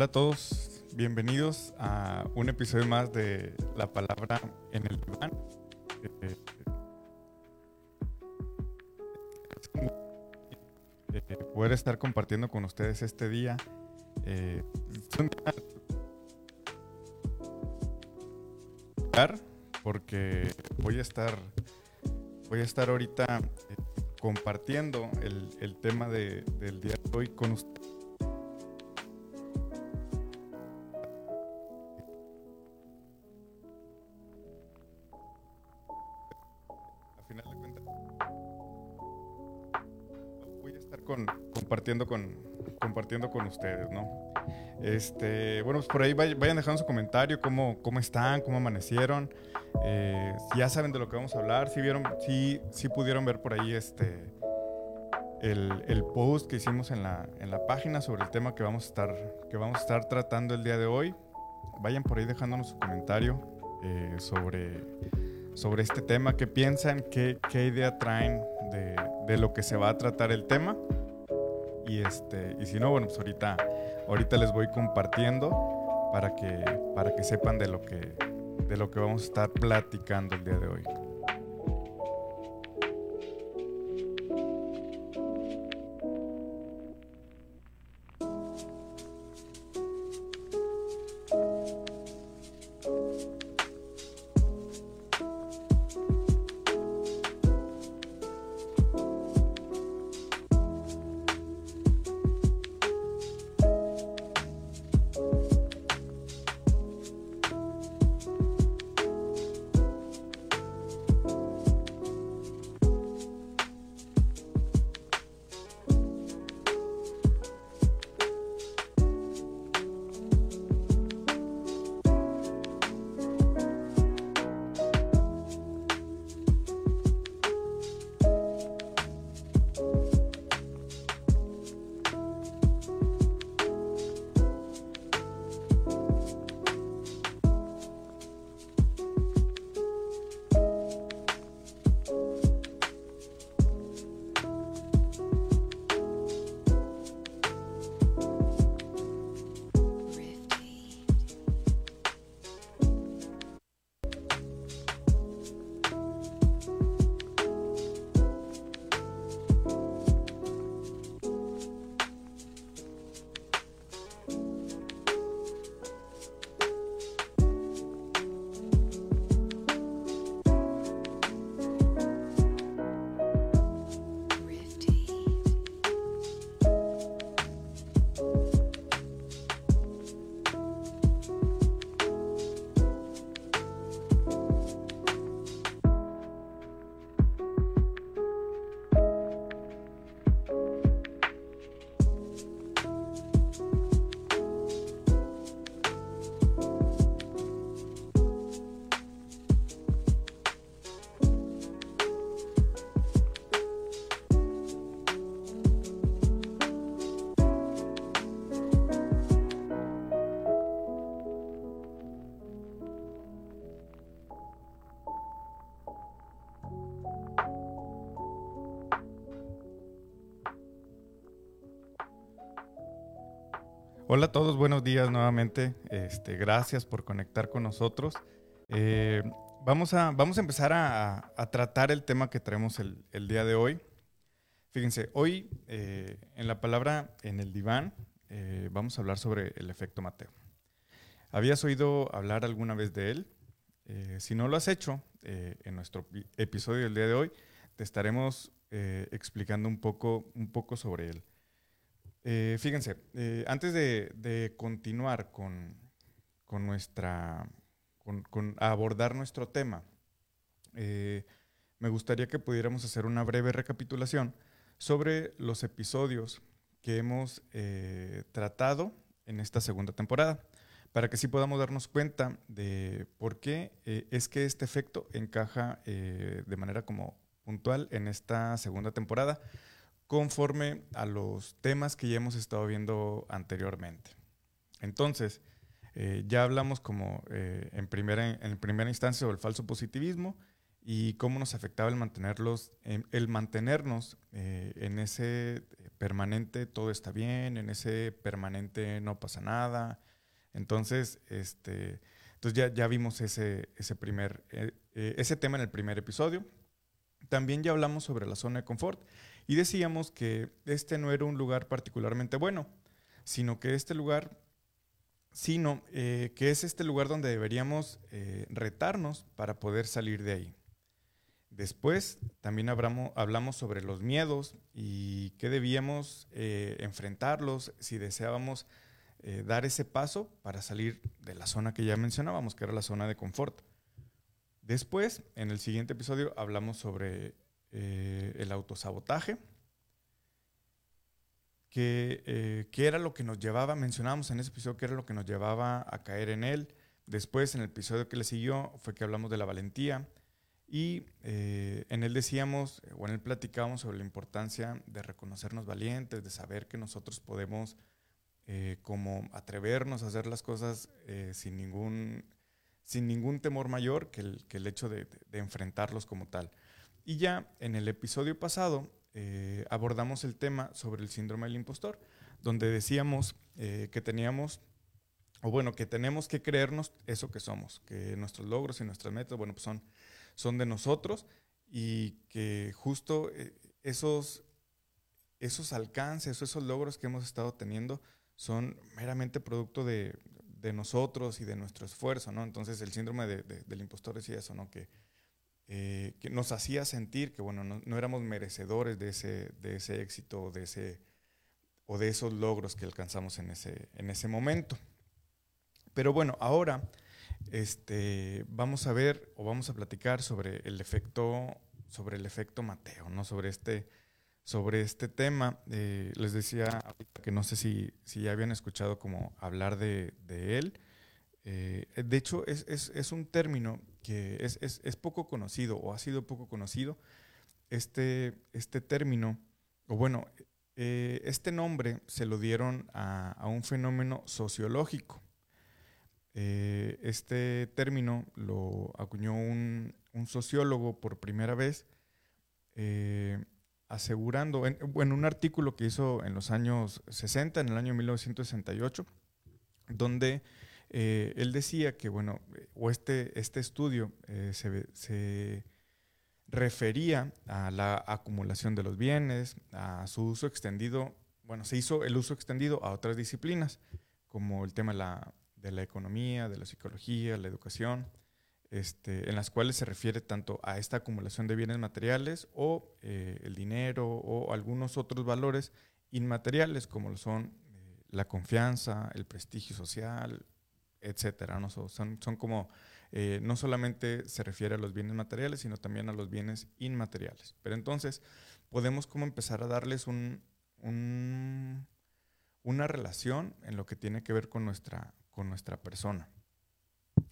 Hola a todos, bienvenidos a un episodio más de La Palabra en el Diván. Eh, eh, poder estar compartiendo con ustedes este día. Eh, porque voy a estar voy a estar ahorita compartiendo el, tema del día de hoy con ustedes compartiendo con, compartiendo con ustedes, ¿no? Este, bueno, pues por ahí vayan dejando su comentario, cómo, cómo están, cómo amanecieron. Eh, ya saben de lo que vamos a hablar, si vieron, si, si pudieron ver por ahí este, el, el, post que hicimos en la, en la página sobre el tema que vamos, a estar, que vamos a estar tratando el día de hoy. Vayan por ahí dejándonos su comentario eh, sobre, sobre este tema, qué piensan, qué, qué idea traen de, de lo que se va a tratar el tema. Y, este, y si no, bueno, pues ahorita, ahorita les voy compartiendo para que, para que sepan de lo que, de lo que vamos a estar platicando el día de hoy. Hola a todos, buenos días nuevamente. Este, gracias por conectar con nosotros. Eh, vamos, a, vamos a empezar a, tratar el tema que traemos el, día de hoy. Fíjense, hoy eh, en la palabra en el diván eh, vamos a hablar sobre el efecto Mateo. ¿Habías oído hablar alguna vez de él? si no lo has hecho, en nuestro episodio del día de hoy te estaremos explicando un poco, un poco sobre él. Eh, fíjense, eh, antes de, continuar con, nuestra, con, abordar nuestro tema, eh, me gustaría que pudiéramos hacer una breve recapitulación sobre los episodios que hemos tratado en esta segunda temporada, para que sí podamos darnos cuenta de por qué es que este efecto encaja de manera como puntual en esta segunda temporada conforme a los temas que ya hemos estado viendo anteriormente. Entonces, eh, ya hablamos como eh, en, primera, en primera instancia sobre el falso positivismo y cómo nos afectaba el, mantenerlos, el mantenernos eh, en ese permanente todo está bien, en ese permanente no pasa nada. Entonces, este, entonces ya, ya vimos ese, ese, primer, ese tema en el primer episodio. También ya hablamos sobre la zona de confort y decíamos que este no era un lugar particularmente bueno, sino que este lugar, sino eh, que es este lugar donde deberíamos retarnos para poder salir de ahí. Después también hablamos, hablamos sobre los miedos y qué debíamos enfrentarlos si deseábamos eh, dar ese paso para salir de la zona que ya mencionábamos, que era la zona de confort. Después, en el siguiente episodio, hablamos sobre eh, el autosabotaje, que, eh, que, era lo que nos llevaba, mencionábamos en ese episodio que era lo que nos llevaba a caer en él. Después, en el episodio que le siguió, fue que hablamos de la valentía. Y en él decíamos, o en él platicábamos sobre la importancia de reconocernos valientes, de saber que nosotros podemos eh, como atrevernos a hacer las cosas eh, sin, ningún, sin ningún temor mayor que el, que el hecho de, enfrentarlos como tal. Y ya en el episodio pasado eh, abordamos el tema sobre el síndrome del impostor, donde decíamos que teníamos, o bueno, que tenemos que creernos eso que somos, que nuestros logros y nuestras metas, bueno, pues son, son de nosotros y que justo esos, esos alcances, esos logros que hemos estado teniendo, son meramente producto de, nosotros y de nuestro esfuerzo, ¿no? Entonces el síndrome del impostor decía eso, ¿no? Que, eh, que nos hacía sentir que, bueno, no, éramos merecedores de ese, de ese éxito de, ese, o de esos logros que alcanzamos en ese, en ese momento. Pero bueno, ahora este, vamos a ver o vamos a platicar sobre el efecto, sobre el efecto Mateo, ¿no? Sobre este sobre este tema. Eh, les decía que no sé si, si, ya habían escuchado como hablar de, de él. Eh, de hecho, es, es, es, un término que es, es, poco conocido o ha sido poco conocido. Este, este término, o bueno, eh, este nombre se lo dieron a, a un fenómeno sociológico. este término lo acuñó un, un, sociólogo por primera vez asegurando, en, un artículo que hizo en los años 60, en el año 1968, donde eh, él decía que, bueno, o este, este estudio eh, se, refería a la acumulación de los bienes, a su uso extendido, bueno, se hizo el uso extendido a otras disciplinas, como el tema de la, economía, de la psicología, la educación, este, en las cuales se refiere tanto a esta acumulación de bienes materiales o eh, el dinero o algunos otros valores inmateriales como lo son eh, la confianza, el prestigio social, etcétera. ¿no? Son, como, eh, no solamente se refiere a los bienes materiales, sino también a los bienes inmateriales. Pero entonces podemos como empezar a darles un, una relación en lo que tiene que ver con nuestra, con nuestra persona.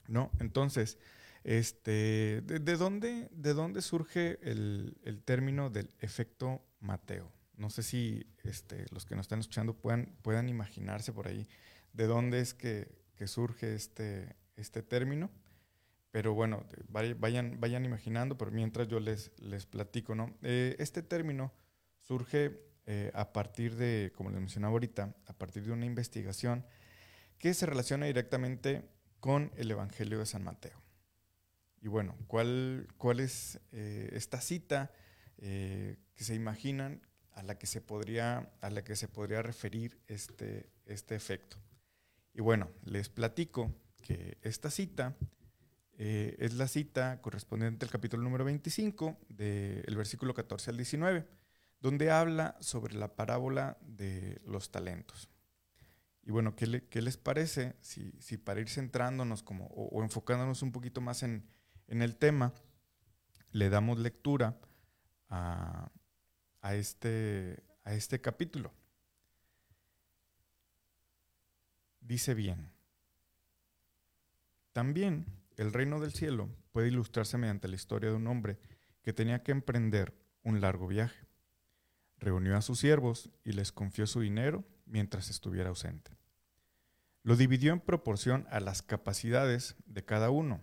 ¿no? Entonces, este, ¿de, dónde, ¿De dónde surge el, el, término del efecto Mateo? No sé si este, los que nos están escuchando puedan, puedan imaginarse por ahí de dónde es que, que surge este, este término. Pero bueno, vayan, vayan imaginando, pero mientras yo les, les platico, ¿no? Eh, este término surge eh, a partir de, como les mencionaba ahorita, a partir de una investigación que se relaciona directamente con el Evangelio de San Mateo. Y bueno, ¿cuál, cuál es eh, esta cita que se imaginan a la que se podría, a la que se podría referir este, este efecto? Y bueno, les platico que esta cita eh, es la cita correspondiente al capítulo número 25 del versículo 14 al 19, donde habla sobre la parábola de los talentos. Y bueno, ¿qué, les parece si, para ir centrándonos como, o enfocándonos un poquito más en, en el tema, le damos lectura a, este, a este capítulo. Dice bien, también el reino del cielo puede ilustrarse mediante la historia de un hombre que tenía que emprender un largo viaje. Reunió a sus siervos y les confió su dinero mientras estuviera ausente. Lo dividió en proporción a las capacidades de cada uno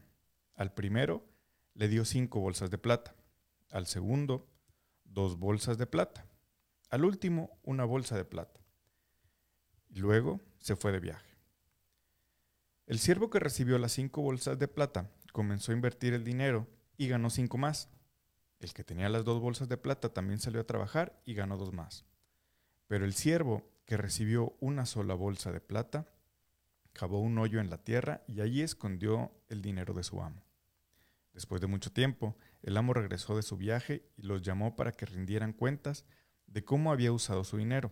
al primero le dio cinco bolsas de plata, al segundo dos bolsas de plata, al último una bolsa de plata. Luego se fue de viaje. El siervo que recibió las cinco bolsas de plata comenzó a invertir el dinero y ganó cinco más. El que tenía las dos bolsas de plata también salió a trabajar y ganó dos más. Pero el siervo que recibió una sola bolsa de plata cavó un hoyo en la tierra y allí escondió el dinero de su amo. Después de mucho tiempo, el amo regresó de su viaje y los llamó para que rindieran cuentas de cómo había usado su dinero.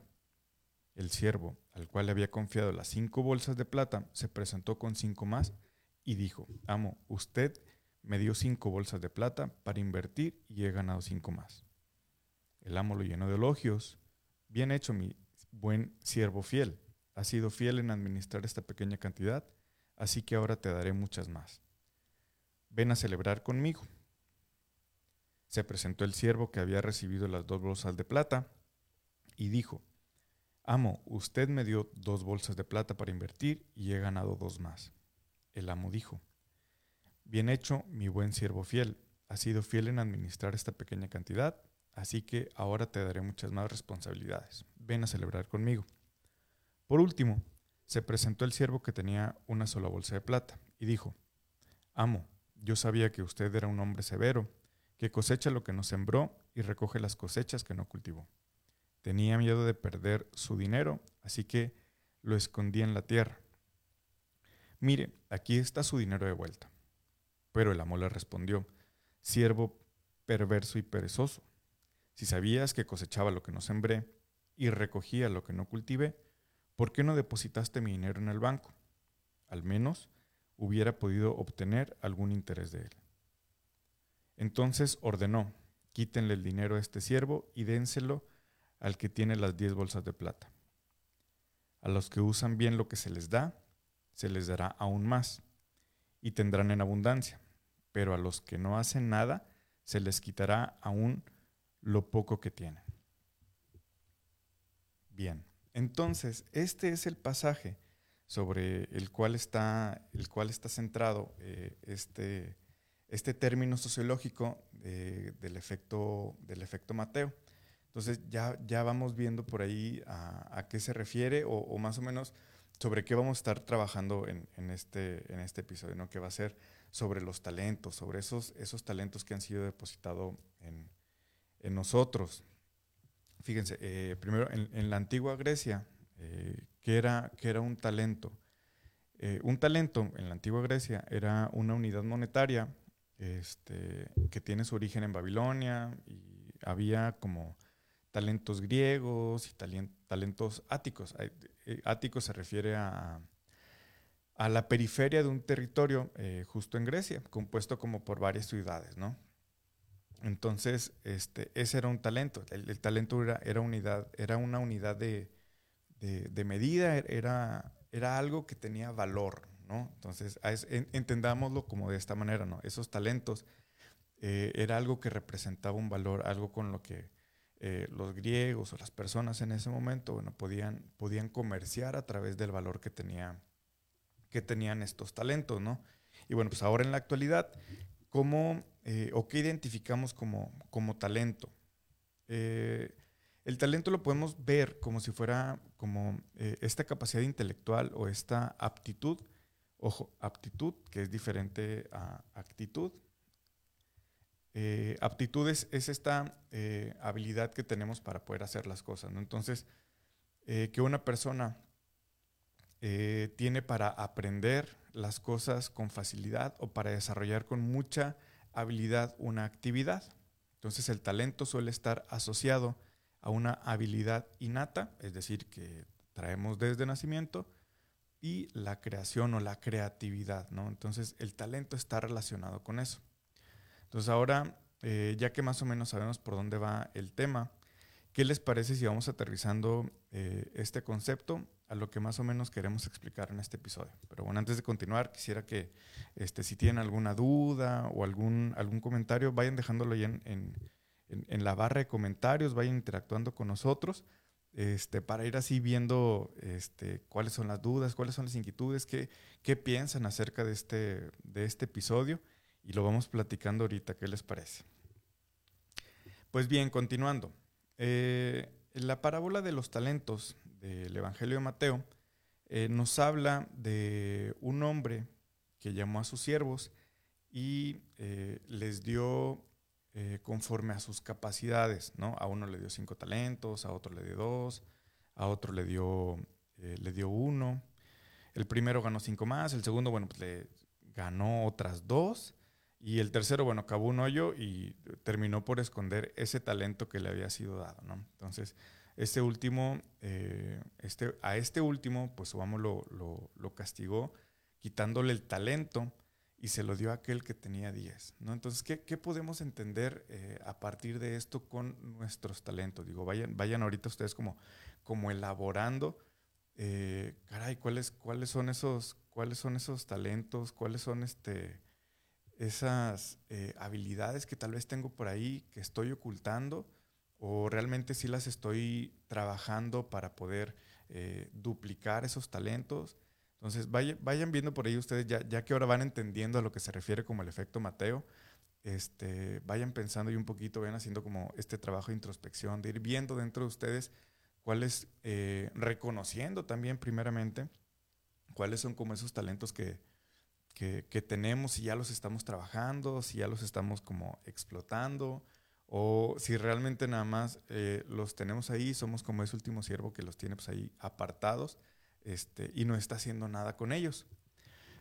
El siervo, al cual le había confiado las cinco bolsas de plata, se presentó con cinco más y dijo, Amo, usted me dio cinco bolsas de plata para invertir y he ganado cinco más. El amo lo llenó de elogios. Bien hecho, mi buen siervo fiel. Has sido fiel en administrar esta pequeña cantidad, así que ahora te daré muchas más. Ven a celebrar conmigo. Se presentó el siervo que había recibido las dos bolsas de plata y dijo, Amo, usted me dio dos bolsas de plata para invertir y he ganado dos más. El amo dijo, Bien hecho, mi buen siervo fiel, has sido fiel en administrar esta pequeña cantidad, así que ahora te daré muchas más responsabilidades. Ven a celebrar conmigo. Por último, se presentó el siervo que tenía una sola bolsa de plata y dijo, Amo, yo sabía que usted era un hombre severo que cosecha lo que no sembró y recoge las cosechas que no cultivó. Tenía miedo de perder su dinero, así que lo escondí en la tierra. Mire, aquí está su dinero de vuelta. Pero el amo le respondió, siervo perverso y perezoso, si sabías que cosechaba lo que no sembré y recogía lo que no cultivé, ¿por qué no depositaste mi dinero en el banco? Al menos hubiera podido obtener algún interés de él. Entonces ordenó, quítenle el dinero a este siervo y dénselo al que tiene las diez bolsas de plata. A los que usan bien lo que se les da, se les dará aún más, y tendrán en abundancia, pero a los que no hacen nada, se les quitará aún lo poco que tienen. Bien, entonces este es el pasaje sobre el cual está, el cual está centrado eh, este, este término sociológico del, efecto, del efecto Mateo. Entonces ya, ya vamos viendo por ahí a, qué se refiere o, más o menos sobre qué vamos a estar trabajando en, este, en este episodio, ¿no? que va a ser sobre los talentos, sobre esos, esos talentos que han sido depositados en, nosotros. Fíjense, eh, primero en, la antigua Grecia, eh, ¿qué, era, era un talento? Eh, un talento en la antigua Grecia era una unidad monetaria este, que tiene su origen en Babilonia y había como talentos griegos y talentos áticos. Eh, ático se refiere a, a la periferia de un territorio eh, justo en Grecia, compuesto como por varias ciudades, ¿no? Entonces, este, ese era un talento. El, talento era, era, unidad, era una unidad de, de, medida, era, era algo que tenía valor, entonces, entendámoslo como de esta manera, ¿no? Esos talentos eh, era algo que representaba un valor, algo con lo que eh, los griegos o las personas en ese momento, bueno, podían, podían comerciar a través del valor que, tenía, que tenían estos talentos, ¿no? Y bueno, pues ahora en la actualidad, ¿cómo eh, o qué identificamos como, como talento? el talento lo podemos ver como si fuera como esta capacidad intelectual o esta aptitud Ojo, aptitud, que es diferente a actitud. Eh, aptitud es, esta eh, habilidad que tenemos para poder hacer las cosas. Entonces, eh, que una persona tiene para aprender las cosas con facilidad o para desarrollar con mucha habilidad una actividad. Entonces, el talento suele estar asociado a una habilidad innata, es decir, que traemos desde nacimiento, y la creación o la creatividad, ¿no? Entonces el talento está relacionado con eso. Entonces ahora, eh, ya que más o menos sabemos por dónde va el tema, ¿qué les parece si vamos aterrizando eh, este concepto a lo que más o menos queremos explicar en este episodio? Pero bueno, antes de continuar, quisiera que este, si tienen alguna duda o algún, algún comentario, vayan dejándolo ahí en, en, la barra de comentarios, vayan interactuando con nosotros este, para ir así viendo este, cuáles son las dudas, cuáles son las inquietudes, qué, qué piensan acerca de este, de este episodio y lo vamos platicando ahorita, ¿qué les parece? Pues bien, continuando. Eh, la parábola de los talentos del Evangelio de Mateo eh, nos habla de un hombre que llamó a sus siervos y eh, les dio conforme a sus capacidades, ¿no? A uno le dio cinco talentos, a otro le dio dos, a otro le dio, le dio uno. El primero ganó cinco más, el segundo, bueno, pues le ganó otras dos. Y el tercero, bueno, acabó un hoyo y terminó por esconder ese talento que le había sido dado, ¿no? Entonces, este último, eh, este, a este último, pues amo lo, lo, castigó quitándole el talento y se lo dio a aquel que tenía 10. ¿no? Entonces, ¿qué, qué podemos entender eh, a partir de esto con nuestros talentos? Digo, vayan, vayan ahorita ustedes como, como elaborando, eh, caray, ¿cuáles, ¿cuáles, son esos, ¿cuáles son esos talentos? ¿Cuáles son este, esas habilidades que tal vez tengo por ahí que estoy ocultando? o realmente sí las estoy trabajando para poder eh, duplicar esos talentos. Entonces vayan, viendo por ahí ustedes, ya, ya, que ahora van entendiendo a lo que se refiere como el efecto Mateo, este, vayan pensando y un poquito, vayan haciendo como este trabajo de introspección, de ir viendo dentro de ustedes cuáles, eh, reconociendo también primeramente cuáles son como esos talentos que, que, que tenemos, si ya los estamos trabajando, si ya los estamos como explotando, o si realmente nada más eh, los tenemos ahí, somos como ese último siervo que los tiene pues, ahí apartados este, y no está haciendo nada con ellos.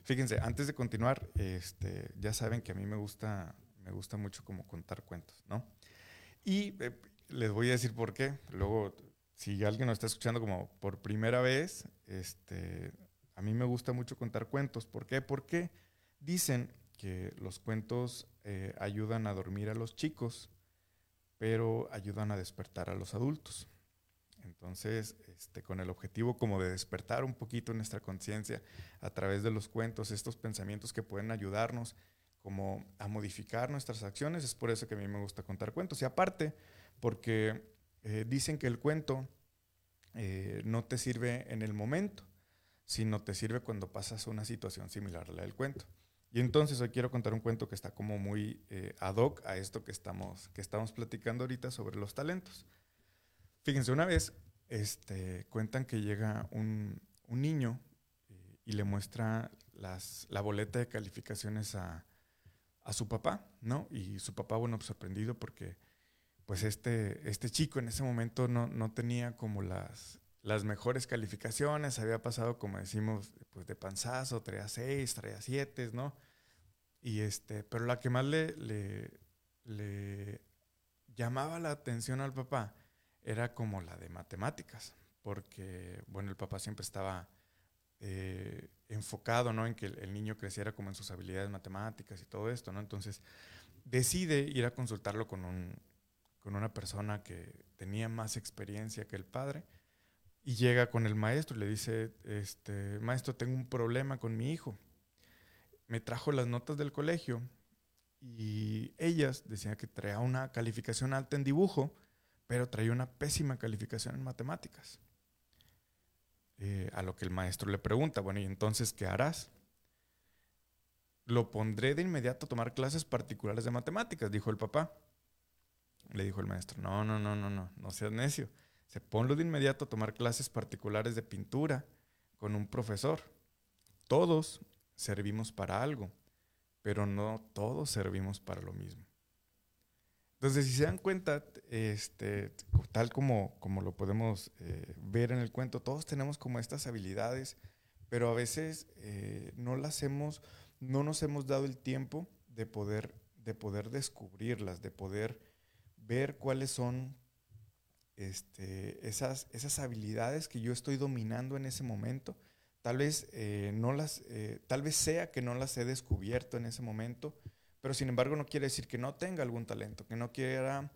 Fíjense, antes de continuar, este, ya saben que a mí me gusta, me gusta mucho como contar cuentos, ¿no? Y eh, les voy a decir por qué. Luego, si alguien nos está escuchando como por primera vez, este, a mí me gusta mucho contar cuentos. ¿Por qué? Porque dicen que los cuentos eh, ayudan a dormir a los chicos pero ayudan a despertar a los adultos. Entonces, este, con el objetivo como de despertar un poquito nuestra conciencia a través de los cuentos, estos pensamientos que pueden ayudarnos como a modificar nuestras acciones, es por eso que a mí me gusta contar cuentos. Y aparte, porque eh, dicen que el cuento eh, no te sirve en el momento, sino te sirve cuando pasas una situación similar a la del cuento. Y entonces hoy quiero contar un cuento que está como muy eh, ad hoc a esto que estamos, que estamos platicando ahorita sobre los talentos. Fíjense, una vez este, cuentan que llega un, niño eh, y le muestra las, la boleta de calificaciones a, su papá, ¿no? Y su papá, bueno, pues, sorprendido porque pues este, este chico en ese momento no, no tenía como las, las mejores calificaciones, había pasado, como decimos, pues de panzazo, traía seis, traía siete, ¿no? Y este, pero la que más le, le, llamaba la atención al papá era como la de matemáticas, porque, bueno, el papá siempre estaba eh, enfocado, ¿no? En que el, niño creciera como en sus habilidades matemáticas y todo esto, ¿no? Entonces, decide ir a consultarlo con, un, con una persona que tenía más experiencia que el padre, y llega con el maestro y le dice, este, maestro, tengo un problema con mi hijo. Me trajo las notas del colegio y ellas decían que traía una calificación alta en dibujo, pero traía una pésima calificación en matemáticas. Eh, a lo que el maestro le pregunta, bueno, ¿y entonces qué harás? Lo pondré de inmediato a tomar clases particulares de matemáticas, dijo el papá. Le dijo el maestro, no, no, no, no, no, no seas necio se ponlo de inmediato a tomar clases particulares de pintura con un profesor. Todos servimos para algo, pero no todos servimos para lo mismo. Entonces, si se dan cuenta, este, tal como, como lo podemos eh, ver en el cuento, todos tenemos como estas habilidades, pero a veces eh, no las hemos, no nos hemos dado el tiempo de poder, de poder descubrirlas, de poder ver cuáles son este, esas, esas habilidades que yo estoy dominando en ese momento. Tal vez, eh, no las, eh, tal vez sea que no las he descubierto en ese momento, pero sin embargo no quiere decir que no tenga algún talento, que no quiera,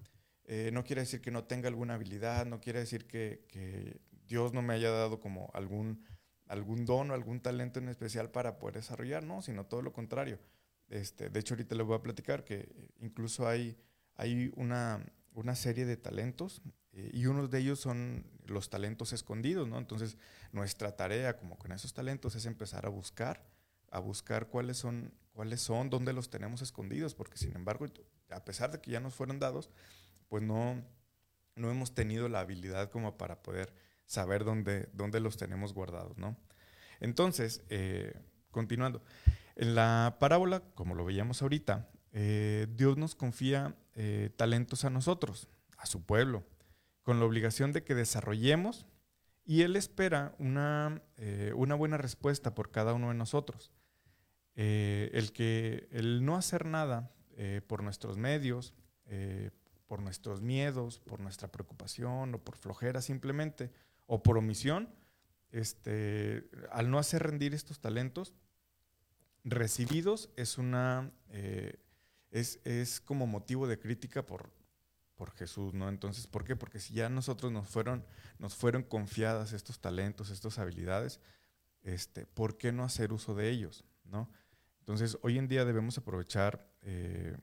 eh, no quiere decir que no tenga alguna habilidad, no quiere decir que, Dios no me haya dado como algún, algún don o algún talento en especial para poder desarrollar, no, sino todo lo contrario. Este, de hecho, ahorita les voy a platicar que incluso hay, hay una, una serie de talentos eh, y uno de ellos son los talentos escondidos, ¿no? Entonces, nuestra tarea como con esos talentos es empezar a buscar, a buscar cuáles son, cuáles son, dónde los tenemos escondidos, porque sin embargo, a pesar de que ya nos fueron dados, pues no, no hemos tenido la habilidad como para poder saber dónde, dónde los tenemos guardados, ¿no? Entonces, eh, continuando, en la parábola, como lo veíamos ahorita, eh, Dios nos confía talentos a nosotros, a su pueblo, con la obligación de que desarrollemos y Él espera una, una buena respuesta por cada uno de nosotros. el, que, el no hacer nada por nuestros medios, por nuestros miedos, por nuestra preocupación o por flojera simplemente, o por omisión, este, al no hacer rendir estos talentos recibidos es una eh, es, como motivo de crítica por, por Jesús, ¿no? Entonces, ¿por qué? Porque si ya nosotros nos fueron, nos fueron confiadas estos talentos, estas habilidades, este, ¿por qué no hacer uso de ellos? ¿no? Entonces, hoy en día debemos aprovechar eh,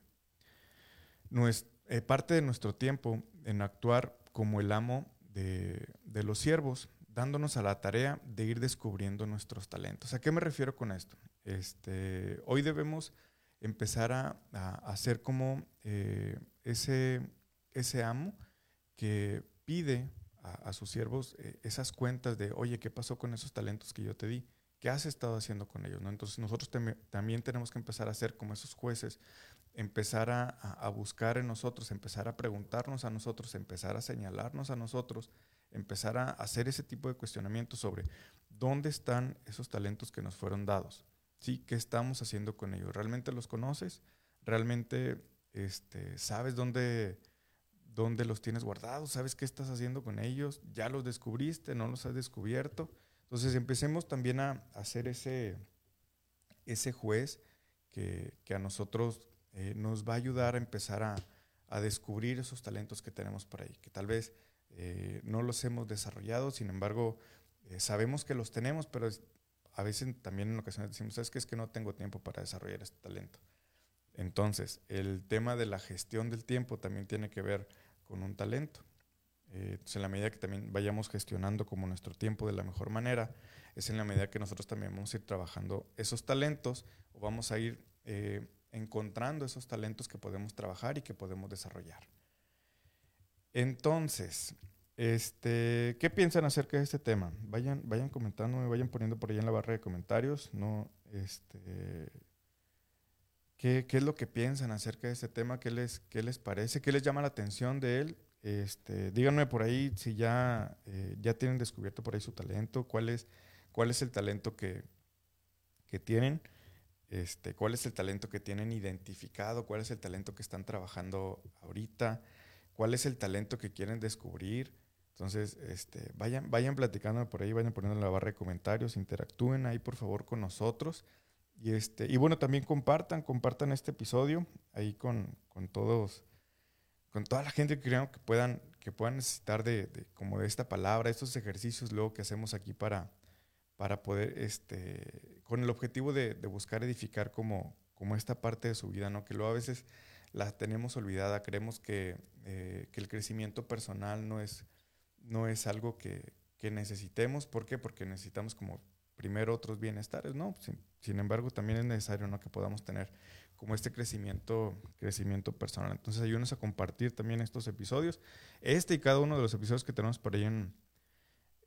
eh, parte de nuestro tiempo en actuar como el amo de, de los siervos, dándonos a la tarea de ir descubriendo nuestros talentos. ¿A qué me refiero con esto? Este, hoy debemos empezar a, hacer como eh, ese, ese amo que pide a, sus siervos eh, esas cuentas de, oye, ¿qué pasó con esos talentos que yo te di? ¿Qué has estado haciendo con ellos? ¿no? Entonces nosotros también tenemos que empezar a ser como esos jueces, empezar a, a, buscar en nosotros, empezar a preguntarnos a nosotros, empezar a señalarnos a nosotros empezar a hacer ese tipo de cuestionamientos sobre dónde están esos talentos que nos fueron dados. ¿Sí? ¿Qué estamos haciendo con ellos? ¿Realmente los conoces? ¿Realmente este, sabes dónde, dónde los tienes guardados? ¿Sabes qué estás haciendo con ellos? ¿Ya los descubriste? ¿No los has descubierto? Entonces empecemos también a hacer ese, ese juez que, a nosotros eh, nos va a ayudar a empezar a, a descubrir esos talentos que tenemos por ahí, que tal vez eh, no los hemos desarrollado, sin embargo, eh, sabemos que los tenemos, pero a veces también en ocasiones decimos, es que es que no tengo tiempo para desarrollar este talento. Entonces, el tema de la gestión del tiempo también tiene que ver con un talento. Eh, en la medida que también vayamos gestionando como nuestro tiempo de la mejor manera, es en la medida que nosotros también vamos a ir trabajando esos talentos o vamos a ir encontrando esos talentos que podemos trabajar y que podemos desarrollar. Entonces, este, ¿qué piensan acerca de este tema? Vayan, vayan comentándome, vayan poniendo por ahí en la barra de comentarios, ¿no? Este, ¿qué, es lo que piensan acerca de este tema? ¿Qué les, qué les parece? ¿Qué les llama la atención de él? Este, díganme por ahí si ya, eh, ya tienen descubierto por ahí su talento, cuál es, cuál es el talento que, que tienen, este, cuál es el talento que tienen identificado, cuál es el talento que están trabajando ahorita cuál es el talento que quieren descubrir. Entonces, este, vayan, vayan platicando por ahí, vayan poniendo en la barra de comentarios, interactúen ahí por favor con nosotros. Y, este, y bueno, también compartan, compartan este episodio ahí con, con todos, con toda la gente que creo que puedan, que puedan necesitar de, como de esta palabra, estos ejercicios luego que hacemos aquí para, para poder, este, con el objetivo de, buscar edificar como, como esta parte de su vida, ¿no? Que luego a veces la tenemos olvidada, creemos que, eh, que el crecimiento personal no es, no es algo que, que, necesitemos. ¿Por qué? Porque necesitamos como primero otros bienestares, ¿no? Sin, embargo, también es necesario ¿no? que podamos tener como este crecimiento, crecimiento personal. Entonces ayúdenos a compartir también estos episodios, este y cada uno de los episodios que tenemos por ahí en,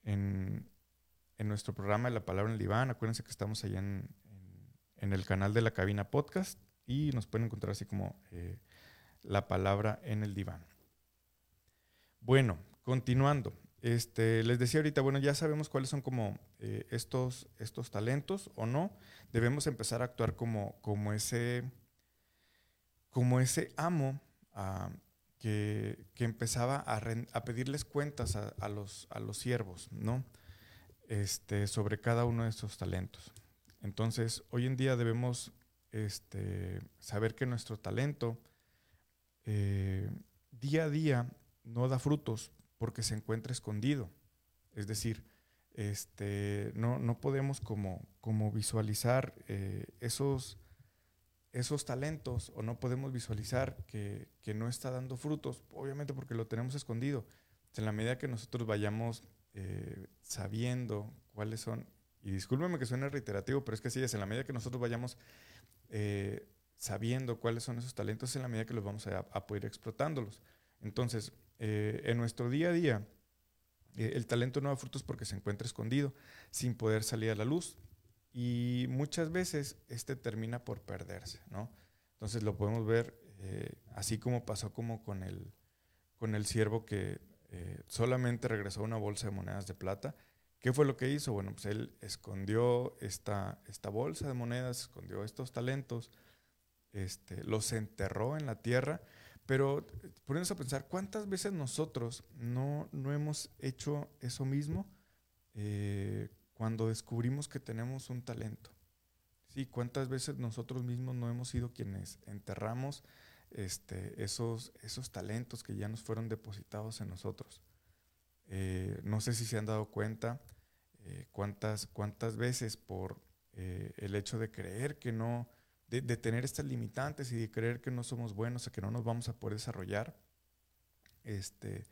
en, en nuestro programa de La Palabra en el Diván. Acuérdense que estamos ahí en, en el canal de la cabina podcast y nos pueden encontrar así como eh, la palabra en el diván. Bueno, continuando. Este, les decía ahorita, bueno, ya sabemos cuáles son como eh, estos, estos talentos o no. Debemos empezar a actuar como, como, ese, como ese amo ah, que, empezaba a, pedirles cuentas a, los, a los siervos, ¿no? Este, sobre cada uno de estos talentos. Entonces, hoy en día debemos este, saber que nuestro talento eh, día a día no da frutos porque se encuentra escondido. Es decir, este, no, no podemos como, como visualizar eh, esos, esos talentos o no podemos visualizar que, que, no está dando frutos, obviamente porque lo tenemos escondido. En la medida que nosotros vayamos eh, sabiendo cuáles son, y discúlpeme que suene reiterativo, pero es que así es, en la medida que nosotros vayamos eh, sabiendo cuáles son esos talentos en la medida que los vamos a, poder explotándolos. Entonces, eh, en nuestro día a día, eh, el talento no da frutos porque se encuentra escondido, sin poder salir a la luz. Y muchas veces este termina por perderse, ¿no? Entonces lo podemos ver eh, así como pasó como con el, con el siervo que solamente regresó una bolsa de monedas de plata. ¿Qué fue lo que hizo? Bueno, pues él escondió esta, esta bolsa de monedas, escondió estos talentos, este, los enterró en la tierra pero ponemos a pensar, ¿cuántas veces nosotros no, no hemos hecho eso mismo eh, cuando descubrimos que tenemos un talento? ¿Sí? ¿Cuántas veces nosotros mismos no hemos sido quienes enterramos este, esos, esos talentos que ya nos fueron depositados en nosotros? Eh, no sé si se han dado cuenta eh, cuántas, cuántas veces por el hecho de creer que no, de, tener estas limitantes y de creer que no somos buenos o que no nos vamos a poder desarrollar, este,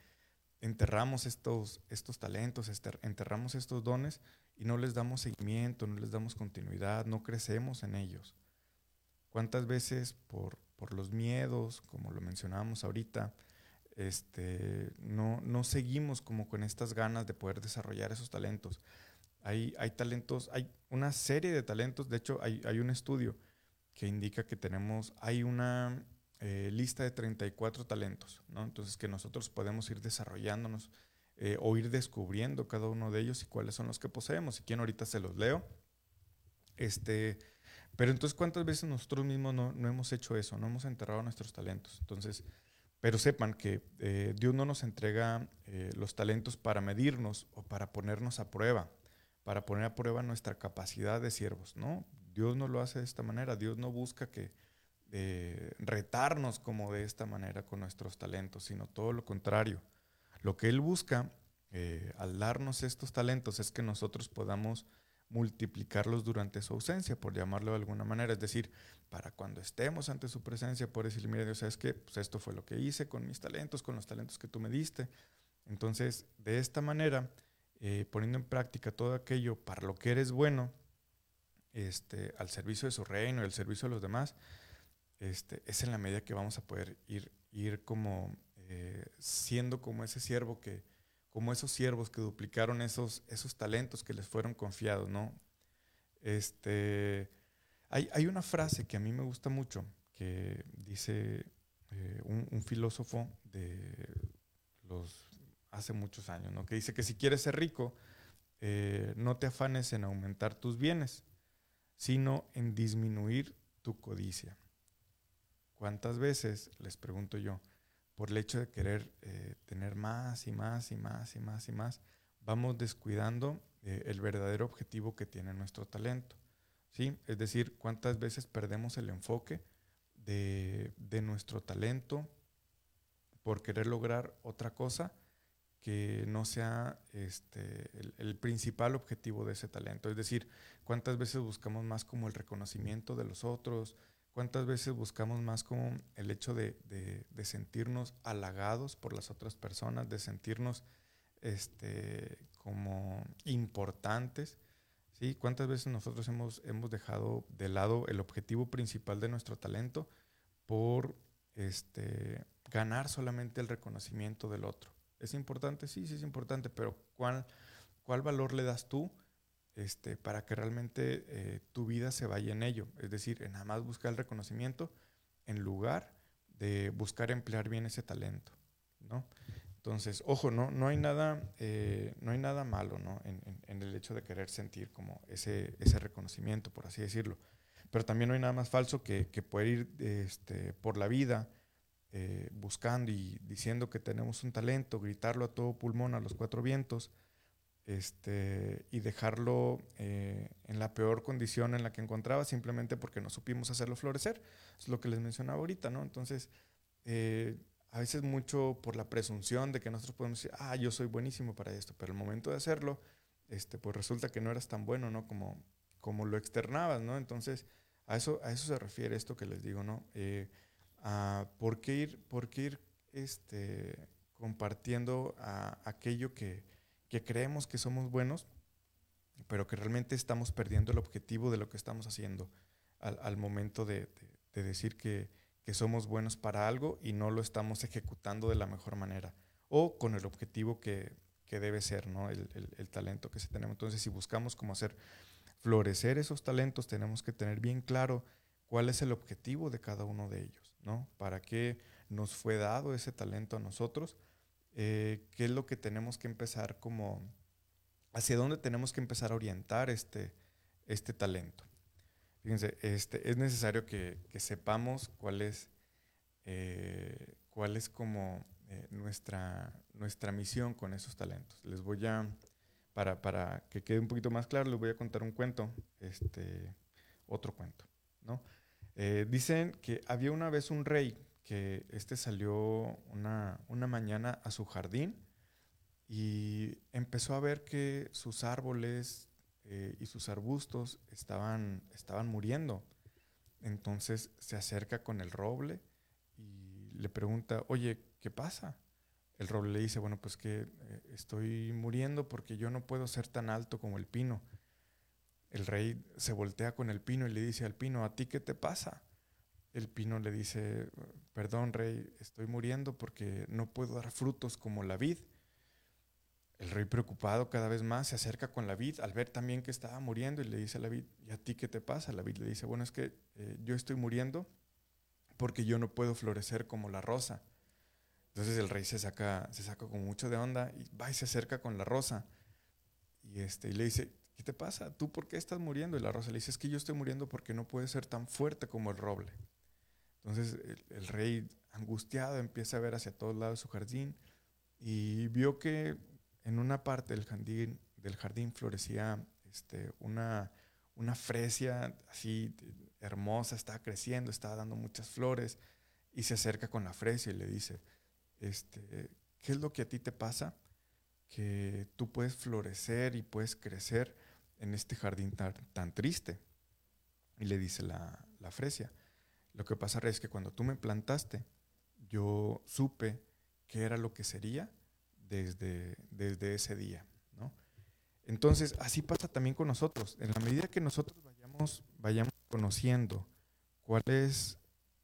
enterramos estos, estos talentos, enterramos estos dones y no les damos seguimiento, no les damos continuidad, no crecemos en ellos. ¿Cuántas veces por, por los miedos, como lo mencionábamos ahorita, este, no, no seguimos como con estas ganas de poder desarrollar esos talentos? Hay, hay talentos, hay una serie de talentos, de hecho hay, hay un estudio que indica que tenemos, hay una eh, lista de 34 talentos, ¿no? Entonces que nosotros podemos ir desarrollándonos eh, o ir descubriendo cada uno de ellos y cuáles son los que poseemos. Si quieren ahorita se los leo. Este, pero entonces, ¿cuántas veces nosotros mismos no, no hemos hecho eso? No hemos enterrado nuestros talentos. Entonces, pero sepan que eh, Dios no nos entrega los talentos para medirnos o para ponernos a prueba, para poner a prueba nuestra capacidad de siervos, ¿no? Dios no lo hace de esta manera, Dios no busca que eh, retarnos como de esta manera con nuestros talentos, sino todo lo contrario. Lo que Él busca eh, al darnos estos talentos es que nosotros podamos multiplicarlos durante su ausencia, por llamarlo de alguna manera. Es decir, para cuando estemos ante su presencia, por decir, mira Dios, ¿sabes qué? Pues esto fue lo que hice con mis talentos, con los talentos que tú me diste. Entonces, de esta manera, eh, poniendo en práctica todo aquello para lo que eres bueno, este, al servicio de su reino y al servicio de los demás, este, es en la medida que vamos a poder ir, ir como eh, siendo como ese siervo que, como esos siervos que duplicaron esos, esos talentos que les fueron confiados, ¿no? Este, hay, hay una frase que a mí me gusta mucho, que dice eh, un, filósofo de los hace muchos años, ¿no? Que dice que si quieres ser rico, eh, no te afanes en aumentar tus bienes, sino en disminuir tu codicia. ¿Cuántas veces, les pregunto yo, por el hecho de querer eh, tener más y más y más y más y más, vamos descuidando eh, el verdadero objetivo que tiene nuestro talento? ¿Sí? Es decir, ¿cuántas veces perdemos el enfoque de, de nuestro talento por querer lograr otra cosa? Que no sea este, el, principal objetivo de ese talento. Es decir, cuántas veces buscamos más como el reconocimiento de los otros, cuántas veces buscamos más como el hecho de, sentirnos halagados por las otras personas, de sentirnos este, como importantes. ¿sí? ¿Cuántas veces nosotros hemos, hemos dejado de lado el objetivo principal de nuestro talento por este, ganar solamente el reconocimiento del otro? ¿Es importante? Sí, sí es importante, pero ¿cuál, cuál valor le das tú este, para que realmente eh, tu vida se vaya en ello? Es decir, en nada más buscar el reconocimiento en lugar de buscar emplear bien ese talento, ¿no? Entonces, ojo, no, no, hay, nada, eh, no hay nada malo ¿no? en, en, el hecho de querer sentir como ese, ese reconocimiento, por así decirlo. Pero también no hay nada más falso que, que poder ir este, por la vida eh, buscando y diciendo que tenemos un talento, gritarlo a todo pulmón a los cuatro vientos, este, y dejarlo eh, en la peor condición en la que encontraba simplemente porque no supimos hacerlo florecer. Es lo que les mencionaba ahorita, ¿no? Entonces, eh, a veces mucho por la presunción de que nosotros podemos decir, ah, yo soy buenísimo para esto, pero al momento de hacerlo, este, pues resulta que no eras tan bueno, ¿no? Como, como lo externabas, ¿no? Entonces, a eso, a eso se refiere esto que les digo, ¿no? Por qué ir, por ir este, compartiendo aquello que, creemos que somos buenos, pero que realmente estamos perdiendo el objetivo de lo que estamos haciendo al, momento de, decir que, somos buenos para algo y no lo estamos ejecutando de la mejor manera o con el objetivo que, debe ser, ¿no? El, el, talento que se tenemos. Entonces, si buscamos cómo hacer florecer esos talentos, tenemos que tener bien claro cuál es el objetivo de cada uno de ellos, ¿no? ¿Para qué nos fue dado ese talento a nosotros? Eh, ¿Qué es lo que tenemos que empezar como, hacia dónde tenemos que empezar a orientar este, este talento? Fíjense, este, es necesario que, sepamos cuál es, eh, como eh, nuestra, nuestra misión con esos talentos. Les voy a, para, para, que quede un poquito más claro, les voy a contar un cuento, este, otro cuento, ¿no? Eh, dicen que había una vez un rey que este salió una, una mañana a su jardín y empezó a ver que sus árboles eh, y sus arbustos estaban, estaban muriendo. Entonces se acerca con el roble y le pregunta, oye, ¿qué pasa? El roble le dice, bueno, pues que eh, estoy muriendo porque yo no puedo ser tan alto como el pino. El rey se voltea con el pino y le dice al pino, ¿a ti qué te pasa? El pino le dice, perdón rey, estoy muriendo porque no puedo dar frutos como la vid. El rey preocupado cada vez más se acerca con la vid al ver también que estaba muriendo y le dice a la vid, ¿y a ti qué te pasa? La vid le dice, bueno, es que eh, yo estoy muriendo porque yo no puedo florecer como la rosa. Entonces el rey se saca, se saca con mucho de onda y va y se acerca con la rosa. Y, este, y le dice, ¿qué te pasa? ¿Tú por qué estás muriendo? Y la rosa le dice, es que yo estoy muriendo porque no puede ser tan fuerte como el roble. Entonces el, rey, angustiado, empieza a ver hacia todos lados su jardín y vio que en una parte del jardín, del jardín florecía este, una, una fresia así hermosa, estaba creciendo, estaba dando muchas flores y se acerca con la fresia y le dice, este, ¿qué es lo que a ti te pasa? Que tú puedes florecer y puedes crecer en este jardín tan, triste. Y le dice la, la fresia, lo que pasa es que cuando tú me plantaste, yo supe qué era lo que sería desde, desde ese día. ¿no? Entonces, así pasa también con nosotros. En la medida que nosotros vayamos, vayamos conociendo cuáles,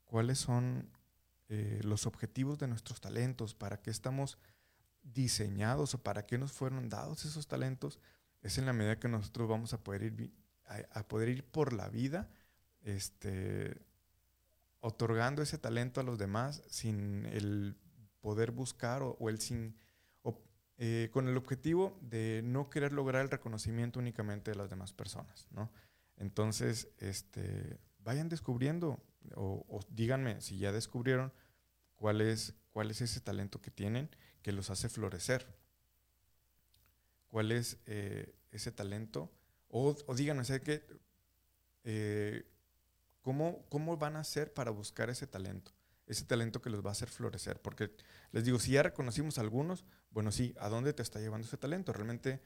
cuáles son eh, los objetivos de nuestros talentos, para qué estamos diseñados o para qué nos fueron dados esos talentos, es en la medida que nosotros vamos a poder ir, a, poder ir por la vida este, otorgando ese talento a los demás sin el poder buscar o, el sin eh, con el objetivo de no querer lograr el reconocimiento únicamente de las demás personas, ¿no? Entonces, este, vayan descubriendo o, díganme si ya descubrieron cuál es, cuál es ese talento que tienen que los hace florecer. ¿Cuál es eh, ese talento? O, ¿sabes qué? Eh, ¿cómo, ¿Cómo van a hacer para buscar ese talento? Ese talento que los va a hacer florecer. Porque les digo, si ya reconocimos algunos, bueno, sí, ¿a dónde te está llevando ese talento? ¿Realmente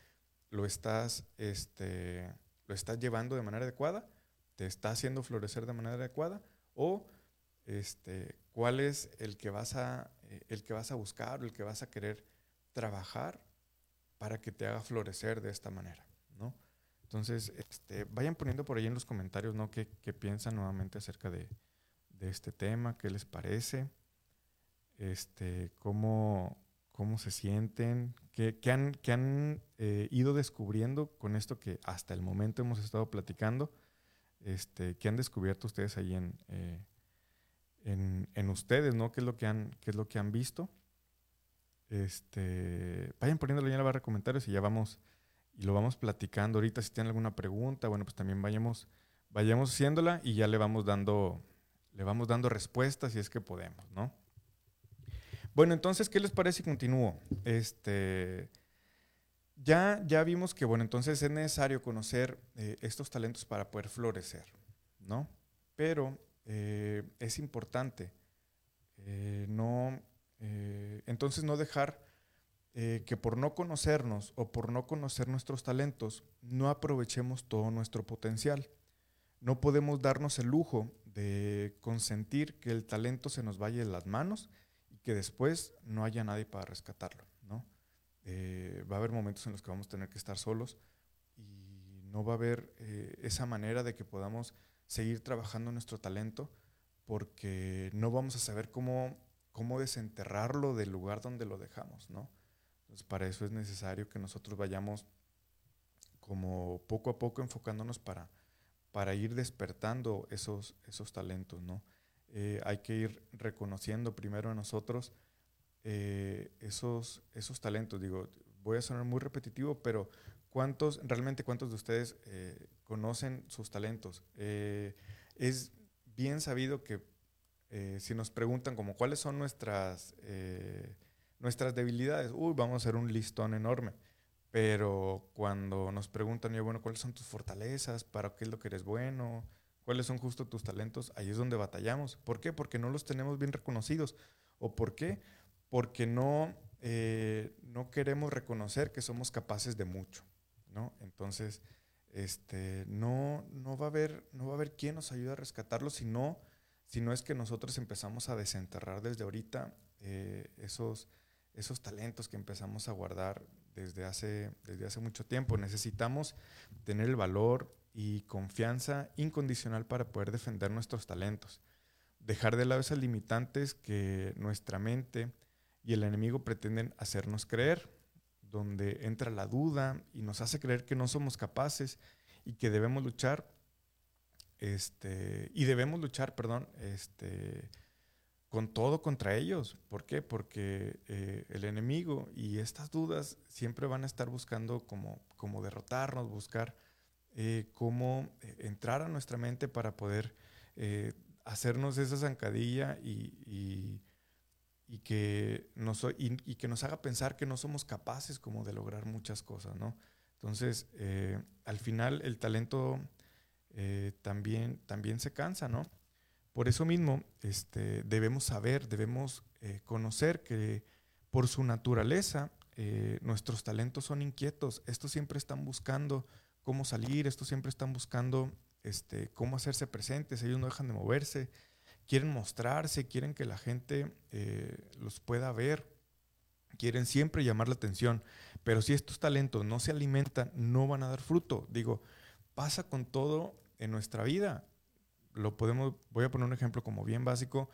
lo estás, este, lo estás llevando de manera adecuada? ¿Te está haciendo florecer de manera adecuada? o este, cuál es el que vas a, eh, el que vas a buscar, el que vas a querer trabajar para que te haga florecer de esta manera, ¿no? Entonces, este, vayan poniendo por ahí en los comentarios, ¿no? ¿Qué, piensan nuevamente acerca de, este tema? ¿Qué les parece? Este, ¿cómo, cómo se sienten? ¿Qué, han, han eh, ido descubriendo con esto que hasta el momento hemos estado platicando? este, ¿qué han descubierto ustedes ahí en, eh, en, ustedes, ¿no? ¿Qué es lo que han, qué es lo que han visto? Este, vayan poniéndolo ya en la barra de comentarios y ya vamos y lo vamos platicando ahorita. Si tienen alguna pregunta, bueno, pues también vayamos, vayamos haciéndola y ya le vamos dando, le vamos dando respuestas si es que podemos, ¿no? Bueno, entonces, ¿qué les parece si continúo? Este, ya, ya vimos que, bueno, entonces es necesario conocer eh, estos talentos para poder florecer, ¿no? Pero eh, es importante eh, no, entonces no dejar que por no conocernos o por no conocer nuestros talentos, no aprovechemos todo nuestro potencial. No podemos darnos el lujo de consentir que el talento se nos vaya de las manos y que después no haya nadie para rescatarlo. Eh, va a haber momentos en los que vamos a tener que estar solos y no va a haber eh, esa manera de que podamos seguir trabajando nuestro talento porque no vamos a saber cómo, cómo desenterrarlo del lugar donde lo dejamos, ¿no? Entonces, para eso es necesario que nosotros vayamos como poco a poco enfocándonos para, para ir despertando esos, esos talentos, ¿no? Eh, hay que ir reconociendo primero en nosotros eh, esos, esos talentos. Digo, voy a sonar muy repetitivo, pero ¿cuántos, realmente cuántos de ustedes eh, conocen sus talentos? es bien sabido que si nos preguntan como cuáles son nuestras, nuestras debilidades, uy, vamos a hacer un listón enorme. Pero cuando nos preguntan, bueno, ¿cuáles son tus fortalezas? ¿Para qué es lo que eres bueno? ¿Cuáles son justo tus talentos? Ahí es donde batallamos. ¿Por qué? Porque no los tenemos bien reconocidos. ¿O por qué? Porque no, eh, no queremos reconocer que somos capaces de mucho. ¿no? Entonces, este, no, no, va a haber, no va a haber quién nos ayude a rescatarlo si no, si no es que nosotros empezamos a desenterrar desde ahorita eh, esos, esos talentos que empezamos a guardar desde hace, desde hace mucho tiempo. Necesitamos tener el valor y confianza incondicional para poder defender nuestros talentos. Dejar de lado esas limitantes que nuestra mente y el enemigo pretenden hacernos creer, donde entra la duda y nos hace creer que no somos capaces y que debemos luchar, este, y debemos luchar, perdón, este, con todo contra ellos. ¿Por qué? Porque eh, el enemigo y estas dudas siempre van a estar buscando cómo, derrotarnos, buscar eh, cómo eh, entrar a nuestra mente para poder hacernos esa zancadilla y, que nos, y, que nos haga pensar que no somos capaces como de lograr muchas cosas, ¿no? Entonces, al final el talento también, también se cansa, ¿no? Por eso mismo este, debemos saber, debemos eh, conocer que por su naturaleza eh, nuestros talentos son inquietos. Estos siempre están buscando cómo salir, estos siempre están buscando este, cómo hacerse presentes, ellos no dejan de moverse, quieren mostrarse, quieren que la gente eh, los pueda ver, quieren siempre llamar la atención. Pero si estos talentos no se alimentan, no van a dar fruto. Digo, pasa con todo en nuestra vida lo podemos, voy a poner un ejemplo como bien básico,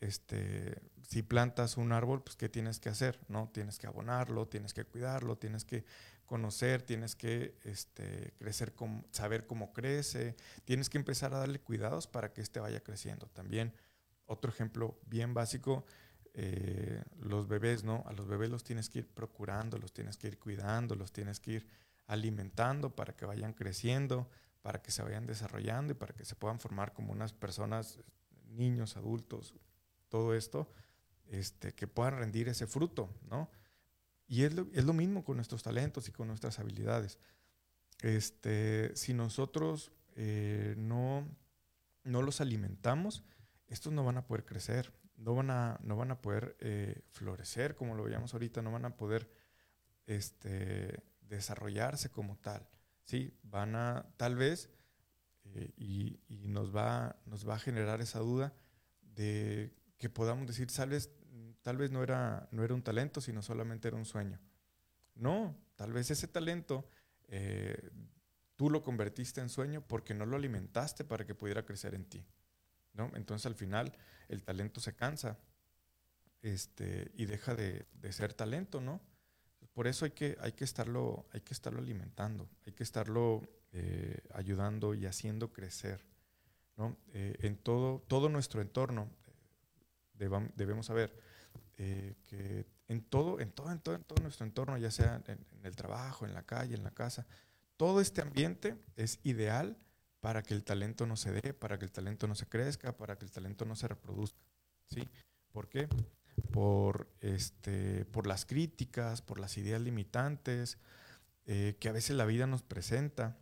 este, si plantas un árbol, pues ¿qué tienes que hacer? ¿no? Tienes que abonarlo, tienes que cuidarlo, tienes que conocer, tienes que este, crecer, saber cómo crece, tienes que empezar a darle cuidados para que éste vaya creciendo. También otro ejemplo bien básico, eh, los bebés, ¿no? A los bebés los tienes que ir procurando, los tienes que ir cuidando, los tienes que ir alimentando para que vayan creciendo para que se vayan desarrollando y para que se puedan formar como unas personas, niños, adultos, todo esto, este, que puedan rendir ese fruto, ¿no? Y es lo, es lo mismo con nuestros talentos y con nuestras habilidades. Este, si nosotros eh, no, no los alimentamos, estos no van a poder crecer, no van a, no van a poder eh, florecer como lo veíamos ahorita, no van a poder este, desarrollarse como tal. ¿Sí? Van a, tal vez, eh, y, nos, va, nos va a generar esa duda de que podamos decir, tal vez, tal vez no, era, no era un talento, sino solamente era un sueño. No, tal vez ese talento eh, tú lo convertiste en sueño porque no lo alimentaste para que pudiera crecer en ti. ¿no? Entonces al final el talento se cansa este, y deja de, de ser talento, ¿no? Por eso hay que, hay que, estarlo, hay que estarlo alimentando, hay que estarlo eh, ayudando y haciendo crecer. ¿no? Eh, en todo, todo nuestro entorno debemos saber eh, que en todo, en todo, en todo, en todo nuestro entorno, ya sea en, el trabajo, en la calle, en la casa, todo este ambiente es ideal para que el talento no se dé, para que el talento no se crezca, para que el talento no se reproduzca. ¿sí? ¿Por qué? Por, este, por las críticas, por las ideas limitantes eh, que a veces la vida nos presenta.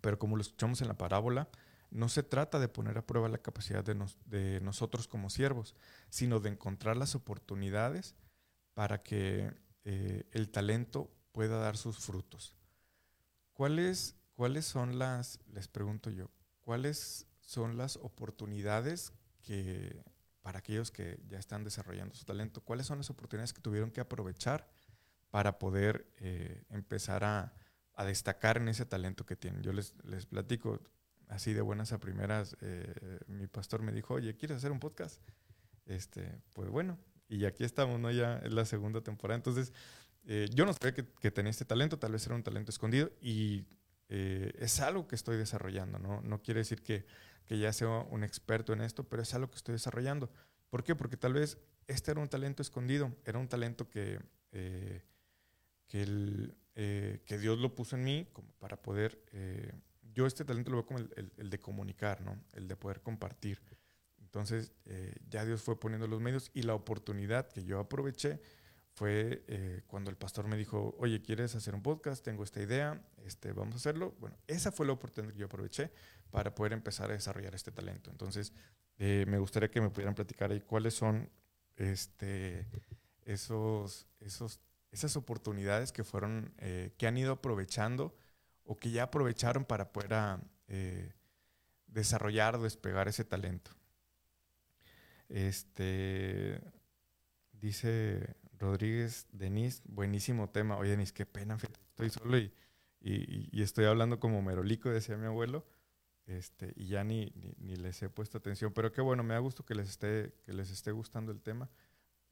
Pero como lo escuchamos en la parábola, no se trata de poner a prueba la capacidad de, nosotros como siervos, sino de encontrar las oportunidades para que eh, el talento pueda dar sus frutos. ¿Cuáles, ¿Cuáles son las, les pregunto yo, cuáles son las oportunidades que para aquellos que ya están desarrollando su talento, ¿cuáles son las oportunidades que tuvieron que aprovechar para poder eh, empezar a, destacar en ese talento que tienen? Yo les, les platico así de buenas a primeras, eh, mi pastor me dijo, oye, ¿quieres hacer un podcast? este, pues bueno, y aquí estamos, ¿no? Ya es la segunda temporada. Entonces, eh, yo no sabía que, tenía este talento, tal vez era un talento escondido y eh, es algo que estoy desarrollando, ¿no? No quiere decir que, que, ya sea un experto en esto, pero es algo que estoy desarrollando. ¿Por qué? Porque tal vez este era un talento escondido, era un talento que, eh, el, que, Dios lo puso en mí para poder... yo este talento lo veo como el, de comunicar, ¿no? El de poder compartir. Entonces, ya Dios fue poniendo los medios y la oportunidad que yo aproveché fue eh, cuando el pastor me dijo, oye, ¿quieres hacer un podcast? Tengo esta idea, este, vamos a hacerlo. Bueno, esa fue la oportunidad que yo aproveché para poder empezar a desarrollar este talento. Entonces, eh, me gustaría que me pudieran platicar ahí cuáles son este, esos, esos, esas oportunidades que fueron, eh, que han ido aprovechando o que ya aprovecharon para poder ah, desarrollar o despegar ese talento. Este, dice Rodríguez, Denis, buenísimo tema. Oye, Denis, qué pena, estoy solo y, estoy hablando como merolico, decía mi abuelo, este, y ya ni, ni, les he puesto atención, pero qué bueno, me da gusto que les esté, que les esté gustando el tema.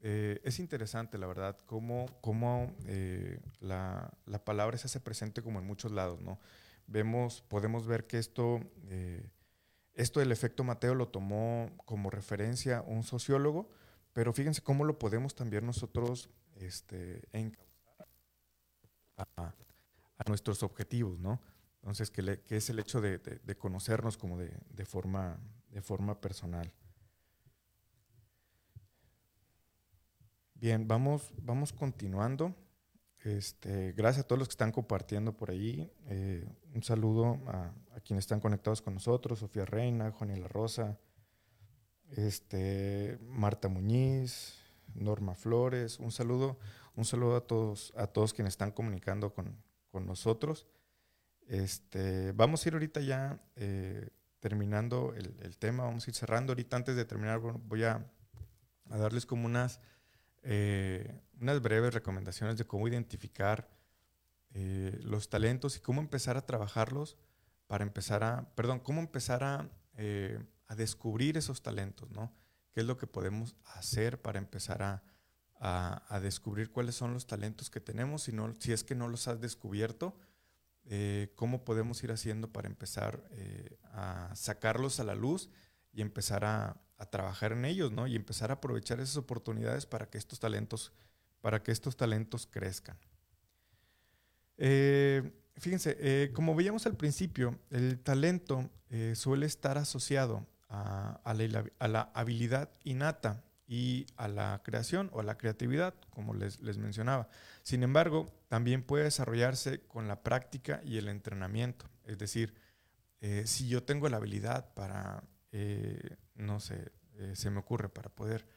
Eh, es interesante, la verdad, cómo, cómo eh, la, la, palabra se hace presente como en muchos lados, ¿no? Vemos, podemos ver que esto, eh, esto del efecto Mateo lo tomó como referencia un sociólogo, pero fíjense cómo lo podemos también nosotros este, a, nuestros objetivos, ¿no? Entonces, que, es el hecho de, conocernos como de, forma, de forma personal. Bien, vamos, vamos continuando. Este, gracias a todos los que están compartiendo por ahí. Eh, un saludo a, quienes están conectados con nosotros, Sofía Reina, Juanela Rosa, este, Marta Muñiz, Norma Flores, un saludo, un saludo a todos, a todos quienes están comunicando con, nosotros. Este, vamos a ir ahorita ya eh, terminando el, tema, vamos a ir cerrando. Ahorita antes de terminar voy a, darles como unas, eh, unas breves recomendaciones de cómo identificar eh, los talentos y cómo empezar a trabajarlos para empezar a, perdón, cómo empezar a a descubrir esos talentos, ¿no? ¿Qué es lo que podemos hacer para empezar a, descubrir cuáles son los talentos que tenemos? Si, no, si es que no los has descubierto, eh, ¿cómo podemos ir haciendo para empezar eh, a sacarlos a la luz y empezar a, trabajar en ellos, ¿no? Y empezar a aprovechar esas oportunidades para que estos talentos, para que estos talentos crezcan. Eh, fíjense, como veíamos al principio, el talento suele estar asociado a, la, habilidad innata y a la creación o a la creatividad, como les, mencionaba. Sin embargo, también puede desarrollarse con la práctica y el entrenamiento. Es decir, eh, si yo tengo la habilidad para, eh, no sé, eh, se me ocurre, para poder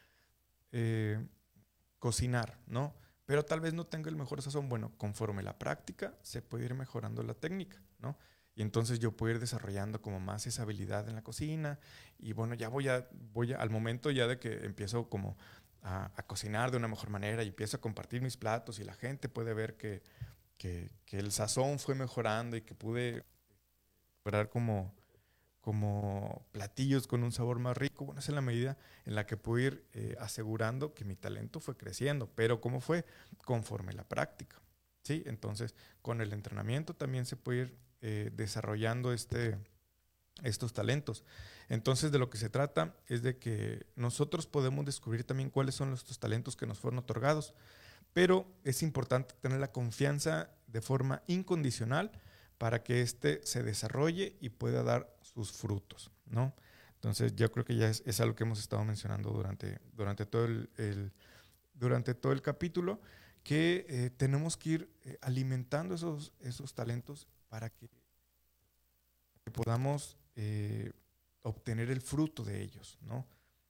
cocinar, ¿no? Pero tal vez no tenga el mejor sazón. Bueno, conforme la práctica, se puede ir mejorando la técnica, ¿no? Y entonces yo puedo ir desarrollando como más esa habilidad en la cocina. Y bueno, ya voy a, voy al momento ya de que empiezo como a, cocinar de una mejor manera y empiezo a compartir mis platos y la gente puede ver que, que, el sazón fue mejorando y que pude lograr como, como platillos con un sabor más rico. Bueno, es en la medida en la que puedo ir eh, asegurando que mi talento fue creciendo. Pero ¿cómo fue? Conforme la práctica. ¿sí? Entonces, con el entrenamiento también se puede ir eh, desarrollando este, estos talentos. Entonces, de lo que se trata es de que nosotros podemos descubrir también cuáles son estos talentos que nos fueron otorgados, pero es importante tener la confianza de forma incondicional para que éste se desarrolle y pueda dar sus frutos, ¿no? Entonces, yo creo que ya es, algo que hemos estado mencionando durante, durante, todo, el, durante todo el capítulo, que eh, tenemos que ir eh, alimentando esos, esos talentos para que, podamos eh, obtener el fruto de ellos, ¿no?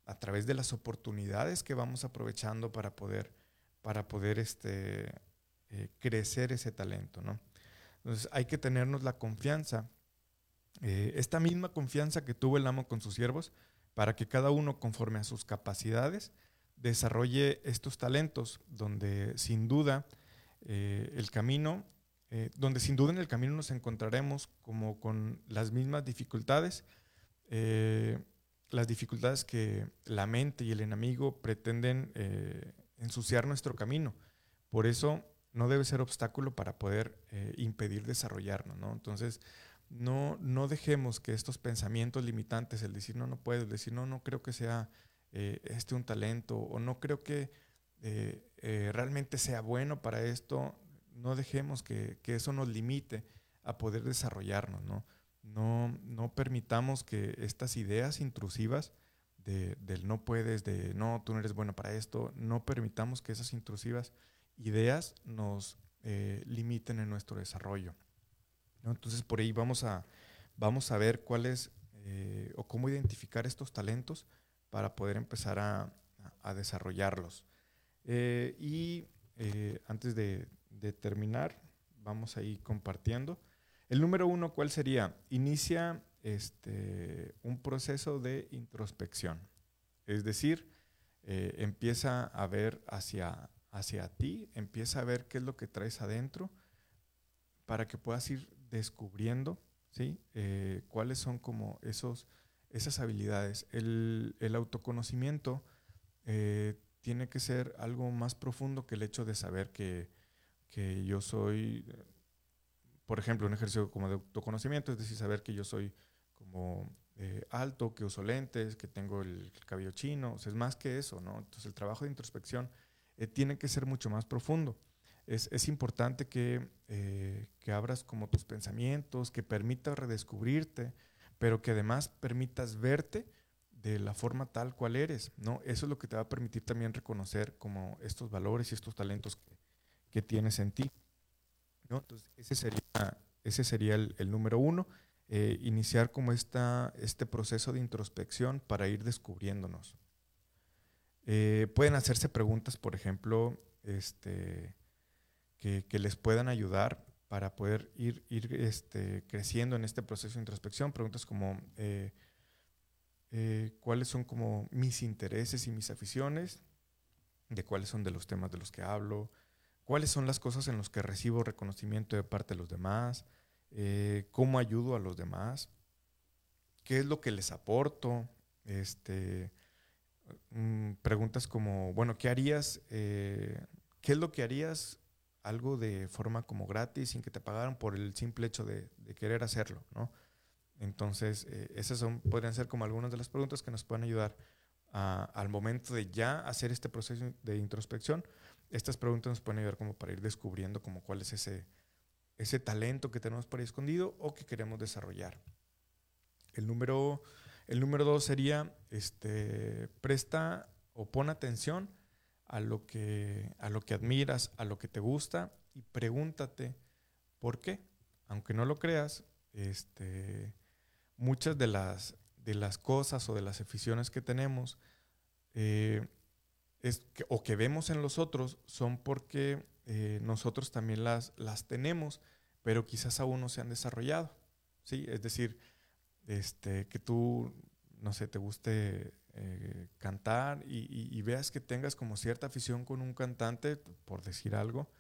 A través de las oportunidades que vamos aprovechando para poder, para poder este, eh, crecer ese talento, ¿no? Entonces hay que tenernos la confianza, eh, esta misma confianza que tuvo el amo con sus siervos, para que cada uno, conforme a sus capacidades, desarrolle estos talentos, donde sin duda el camino eh, donde sin duda en el camino nos encontraremos como con las mismas dificultades, eh, las dificultades que la mente y el enemigo pretenden eh, ensuciar nuestro camino. Por eso no debe ser obstáculo para poder impedir desarrollarnos, ¿no? Entonces, no, no dejemos que estos pensamientos limitantes, el decir no, no puedo, el decir no, no creo que sea este un talento, o no creo que realmente sea bueno para esto, no dejemos que, que, eso nos limite a poder desarrollarnos, ¿no? No, no permitamos que estas ideas intrusivas de, del no puedes, de no, tú no eres bueno para esto, no permitamos que esas intrusivas ideas nos eh, limiten en nuestro desarrollo. Entonces por ahí vamos a, vamos a ver cuáles eh, o cómo identificar estos talentos para poder empezar a, a desarrollarlos. Eh, y antes de, de terminar, vamos a ir compartiendo. El número uno, ¿cuál sería? Inicia este, un proceso de introspección. Es decir, eh, empieza a ver hacia, hacia ti, empieza a ver qué es lo que traes adentro para que puedas ir descubriendo ¿sí? Eh, cuáles son como esos, esas habilidades. El, autoconocimiento eh, tiene que ser algo más profundo que el hecho de saber que, que yo soy por ejemplo, un ejercicio como de autoconocimiento, es decir, saber que yo soy como eh, alto, que uso lentes, que tengo el, cabello chino, o es más que eso, ¿no? Entonces el trabajo de introspección eh, tiene que ser mucho más profundo. Es, es importante que, eh, que, abras como tus pensamientos, que permitas redescubrirte, pero que además permitas verte de la forma tal cual eres, ¿no? Eso es lo que te va a permitir también reconocer como estos valores y estos talentos que tienes en ti. Entonces, ese sería, ese sería el, número uno, eh, iniciar como esta, este proceso de introspección para ir descubriéndonos. Eh, pueden hacerse preguntas, por ejemplo, este, que, les puedan ayudar para poder ir, ir este, creciendo en este proceso de introspección. Preguntas como, eh, ¿cuáles son como mis intereses y mis aficiones? ¿De cuáles son de los temas de los que hablo? Cuáles son las cosas en las que recibo reconocimiento de parte de los demás, eh, cómo ayudo a los demás, qué es lo que les aporto, este, mm, preguntas como, bueno, ¿qué harías? Eh, ¿Qué es lo que harías algo de forma como gratis sin que te pagaran por el simple hecho de, querer hacerlo, ¿no? Entonces, eh, esas son, podrían ser como algunas de las preguntas que nos pueden ayudar al momento de ya hacer este proceso de introspección estas preguntas nos pueden ayudar como para ir descubriendo como cuál es ese, ese talento que tenemos por ahí escondido o que queremos desarrollar. El número, el número dos sería, este, presta o pon atención a lo, que, a lo que admiras, a lo que te gusta y pregúntate por qué. Aunque no lo creas, este, muchas de las, de las cosas o de las aficiones que tenemos eh, es o que vemos en los otros son porque eh, nosotros también las, las tenemos, pero quizás aún no se han desarrollado. ¿sí? Es decir, este, que tú, no sé, te guste eh, cantar y, veas que tengas como cierta afición con un cantante, por decir algo,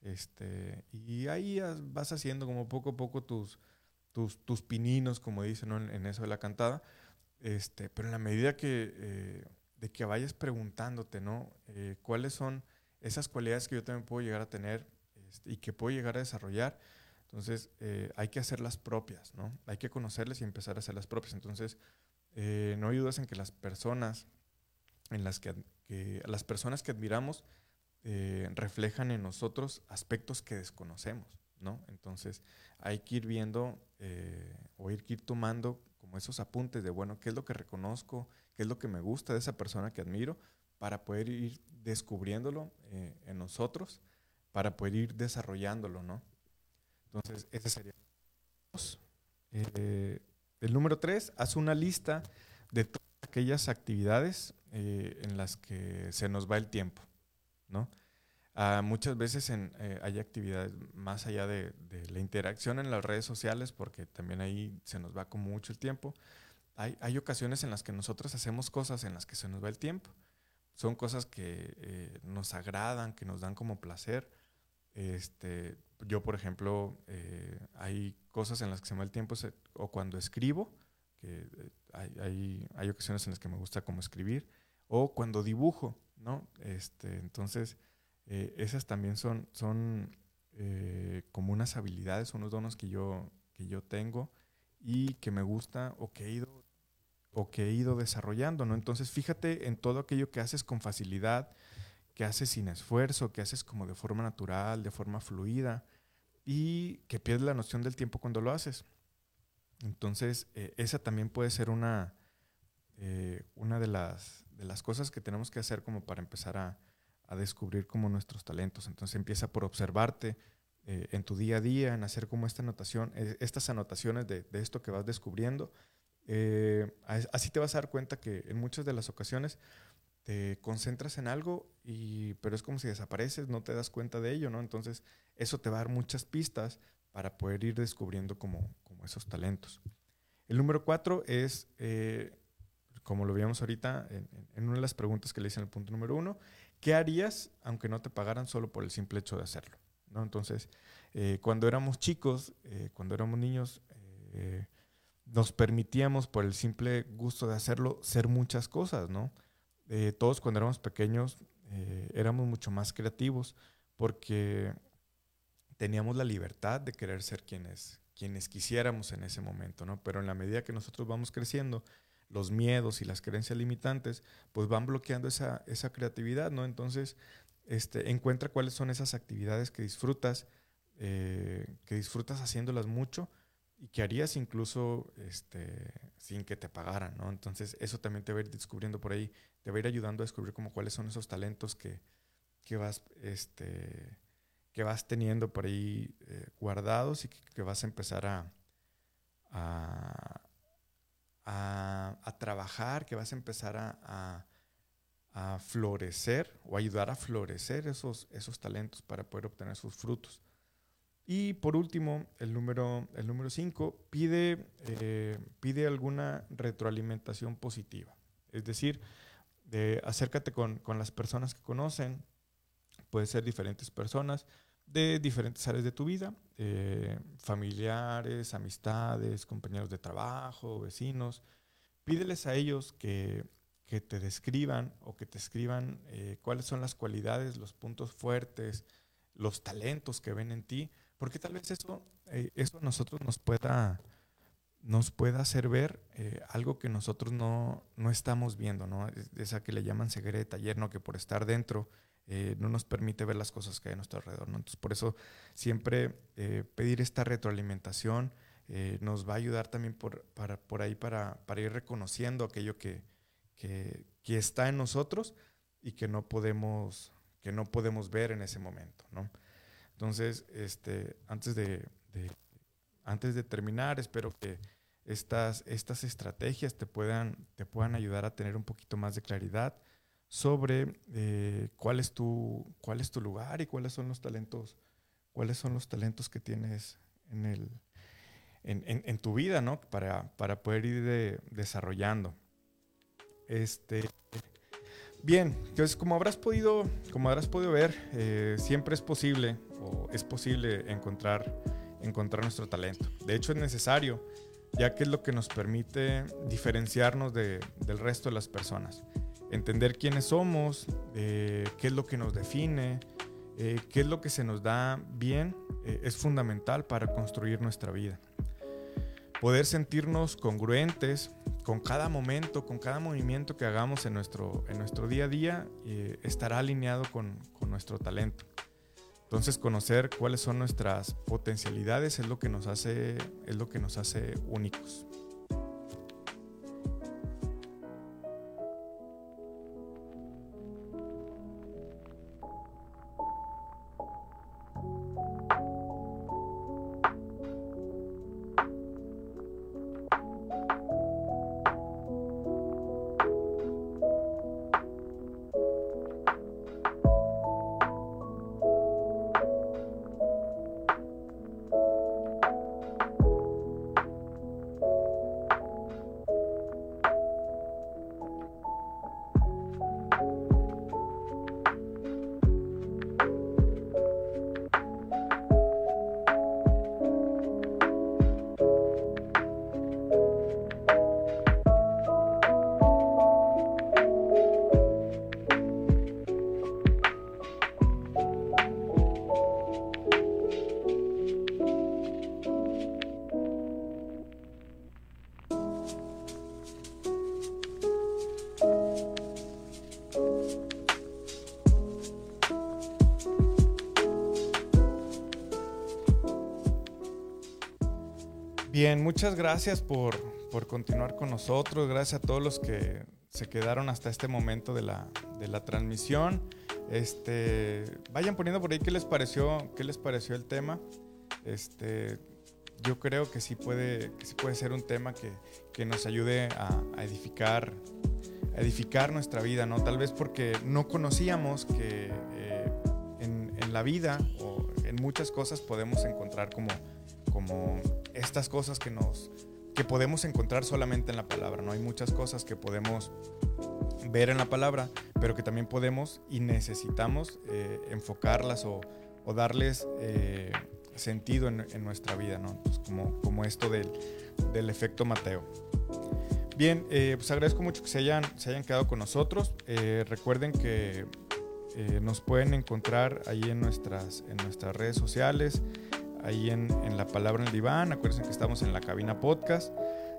este, y ahí vas haciendo como poco a poco tus, tus, tus pininos, como dicen en, eso de la cantada, este, pero en la medida que... Eh, de que vayas preguntándote, ¿no? Eh, ¿Cuáles son esas cualidades que yo también puedo llegar a tener este, y que puedo llegar a desarrollar? Entonces, eh, hay que hacerlas propias, ¿no? Hay que conocerlas y empezar a hacerlas propias. Entonces, eh, no hay dudas en que las personas, en las que, las personas que admiramos, reflejan en nosotros aspectos que desconocemos, ¿no? Entonces, hay que ir viendo o ir, ir tomando como esos apuntes de, bueno, ¿qué es lo que reconozco? ¿Qué es lo que me gusta de esa persona que admiro? Para poder ir descubriéndolo eh, en nosotros, para poder ir desarrollándolo, ¿no? Entonces, ese sería. Eh, el número tres, haz una lista de todas aquellas actividades eh, en las que se nos va el tiempo, ¿no? Ah, muchas veces eh, hay actividades más allá de, la interacción en las redes sociales, porque también ahí se nos va como mucho el tiempo. Hay, ocasiones en las que nosotros hacemos cosas en las que se nos va el tiempo. Son cosas que eh, nos agradan, que nos dan como placer. Este, yo, por ejemplo, eh, hay cosas en las que se me va el tiempo, o cuando escribo, que hay, hay, ocasiones en las que me gusta como escribir, o cuando dibujo, ¿no? Este, entonces, esas también son, son como unas habilidades, unos donos que yo, que yo tengo y que me gusta o que he ido o que he ido desarrollando, ¿no? Entonces, fíjate en todo aquello que haces con facilidad, que haces sin esfuerzo, que haces como de forma natural, de forma fluida y que pierdes la noción del tiempo cuando lo haces. Entonces, eh, esa también puede ser una, eh, una de, las, de las cosas que tenemos que hacer como para empezar a, a descubrir como nuestros talentos. Entonces, empieza por observarte, eh, en tu día a día, en hacer como esta anotación, estas anotaciones de, de, esto que vas descubriendo eh, así te vas a dar cuenta que en muchas de las ocasiones te concentras en algo, y, pero es como si desapareces, no te das cuenta de ello, ¿no? Entonces, eso te va a dar muchas pistas para poder ir descubriendo como, como esos talentos. El número cuatro es, eh, como lo veíamos ahorita en, en, una de las preguntas que le hice en el punto número uno, ¿qué harías aunque no te pagaran solo por el simple hecho de hacerlo? ¿no? Entonces, eh, cuando éramos chicos, cuando éramos niños, nos permitíamos por el simple gusto de hacerlo ser muchas cosas, ¿no? Eh, todos cuando éramos pequeños eh, éramos mucho más creativos porque teníamos la libertad de querer ser quienes, quienes quisiéramos en ese momento, ¿no? Pero en la medida que nosotros vamos creciendo, los miedos y las creencias limitantes, pues van bloqueando esa, esa creatividad, ¿no? Entonces, este, encuentra cuáles son esas actividades que disfrutas, eh, que disfrutas haciéndolas mucho y que harías incluso este, sin que te pagaran, ¿no? Entonces eso también te va a ir descubriendo por ahí, te va a ir ayudando a descubrir como cuáles son esos talentos que, que vas, este, que vas teniendo por ahí eh, guardados y que, vas a empezar a, a, a, trabajar, que vas a empezar a, a, florecer o ayudar a florecer esos, esos talentos para poder obtener sus frutos. Y por último, el número 5 el número pide, eh, pide alguna retroalimentación positiva. Es decir, de, acércate con, con, las personas que conocen, puede ser diferentes personas de diferentes áreas de tu vida, eh, familiares, amistades, compañeros de trabajo, vecinos. Pídeles a ellos que, que te describan o que te escriban eh, cuáles son las cualidades, los puntos fuertes, los talentos que ven en ti porque tal vez eso, eh, eso a nosotros nos pueda, nos pueda hacer ver eh, algo que nosotros no, no estamos viendo, ¿no? esa que le llaman ceguera de taller, ¿no? Que por estar dentro eh, no nos permite ver las cosas que hay a nuestro alrededor, ¿no? Entonces, por eso siempre pedir esta retroalimentación nos va a ayudar también por, para, por ahí para, para ir reconociendo aquello que, que, que, está en nosotros y que no podemos, que no podemos ver en ese momento, ¿no? Entonces, este, antes, de, antes de terminar, espero que estas, estas estrategias te puedan, te puedan ayudar a tener un poquito más de claridad sobre eh, cuál, es tu, cuál es tu lugar y cuáles son los talentos, cuáles son los talentos que tienes en, el, en, en, tu vida, ¿no? Para, para poder ir desarrollando. Este, Bien, entonces como habrás podido, como habrás podido ver, eh, siempre es posible o es posible encontrar, encontrar nuestro talento. De hecho es necesario, ya que es lo que nos permite diferenciarnos del resto de las personas. Entender quiénes somos, eh, qué es lo que nos define, eh, qué es lo que se nos da bien, es fundamental para construir nuestra vida. Poder sentirnos congruentes, con cada momento, con cada movimiento que hagamos en nuestro, en nuestro día a día, eh, estará alineado con, con, nuestro talento. Entonces, conocer cuáles son nuestras potencialidades es lo que nos hace, es lo que nos hace únicos. Muchas gracias por, por, continuar con nosotros. Gracias a todos los que se quedaron hasta este momento de la, de la transmisión. Este, vayan poniendo por ahí qué les pareció, qué les pareció el tema. Este, yo creo que sí puede, sí puede ser un tema que, que nos ayude a, a, edificar, edificar nuestra vida, ¿no? Tal vez porque no conocíamos que eh, en, en, la vida o en muchas cosas podemos encontrar como, como estas cosas que nos que podemos encontrar solamente en la palabra, ¿no? Hay muchas cosas que podemos ver en la palabra, pero que también podemos y necesitamos eh, enfocarlas o, darles eh, sentido en, nuestra vida, ¿no? Pues como, como esto del, del efecto Mateo. Bien, eh, pues agradezco mucho que se hayan, se hayan quedado con nosotros. Recuerden que nos pueden encontrar ahí en nuestras, en nuestras redes sociales, ahí en, en, La Palabra en el Diván. Acuérdense que estamos en la cabina podcast.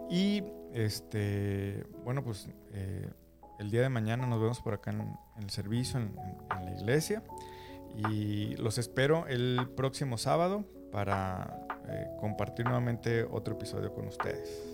Y este, bueno, pues el día de mañana nos vemos por acá en, en el servicio, en, en, la iglesia. Y los espero el próximo sábado para eh, compartir nuevamente otro episodio con ustedes.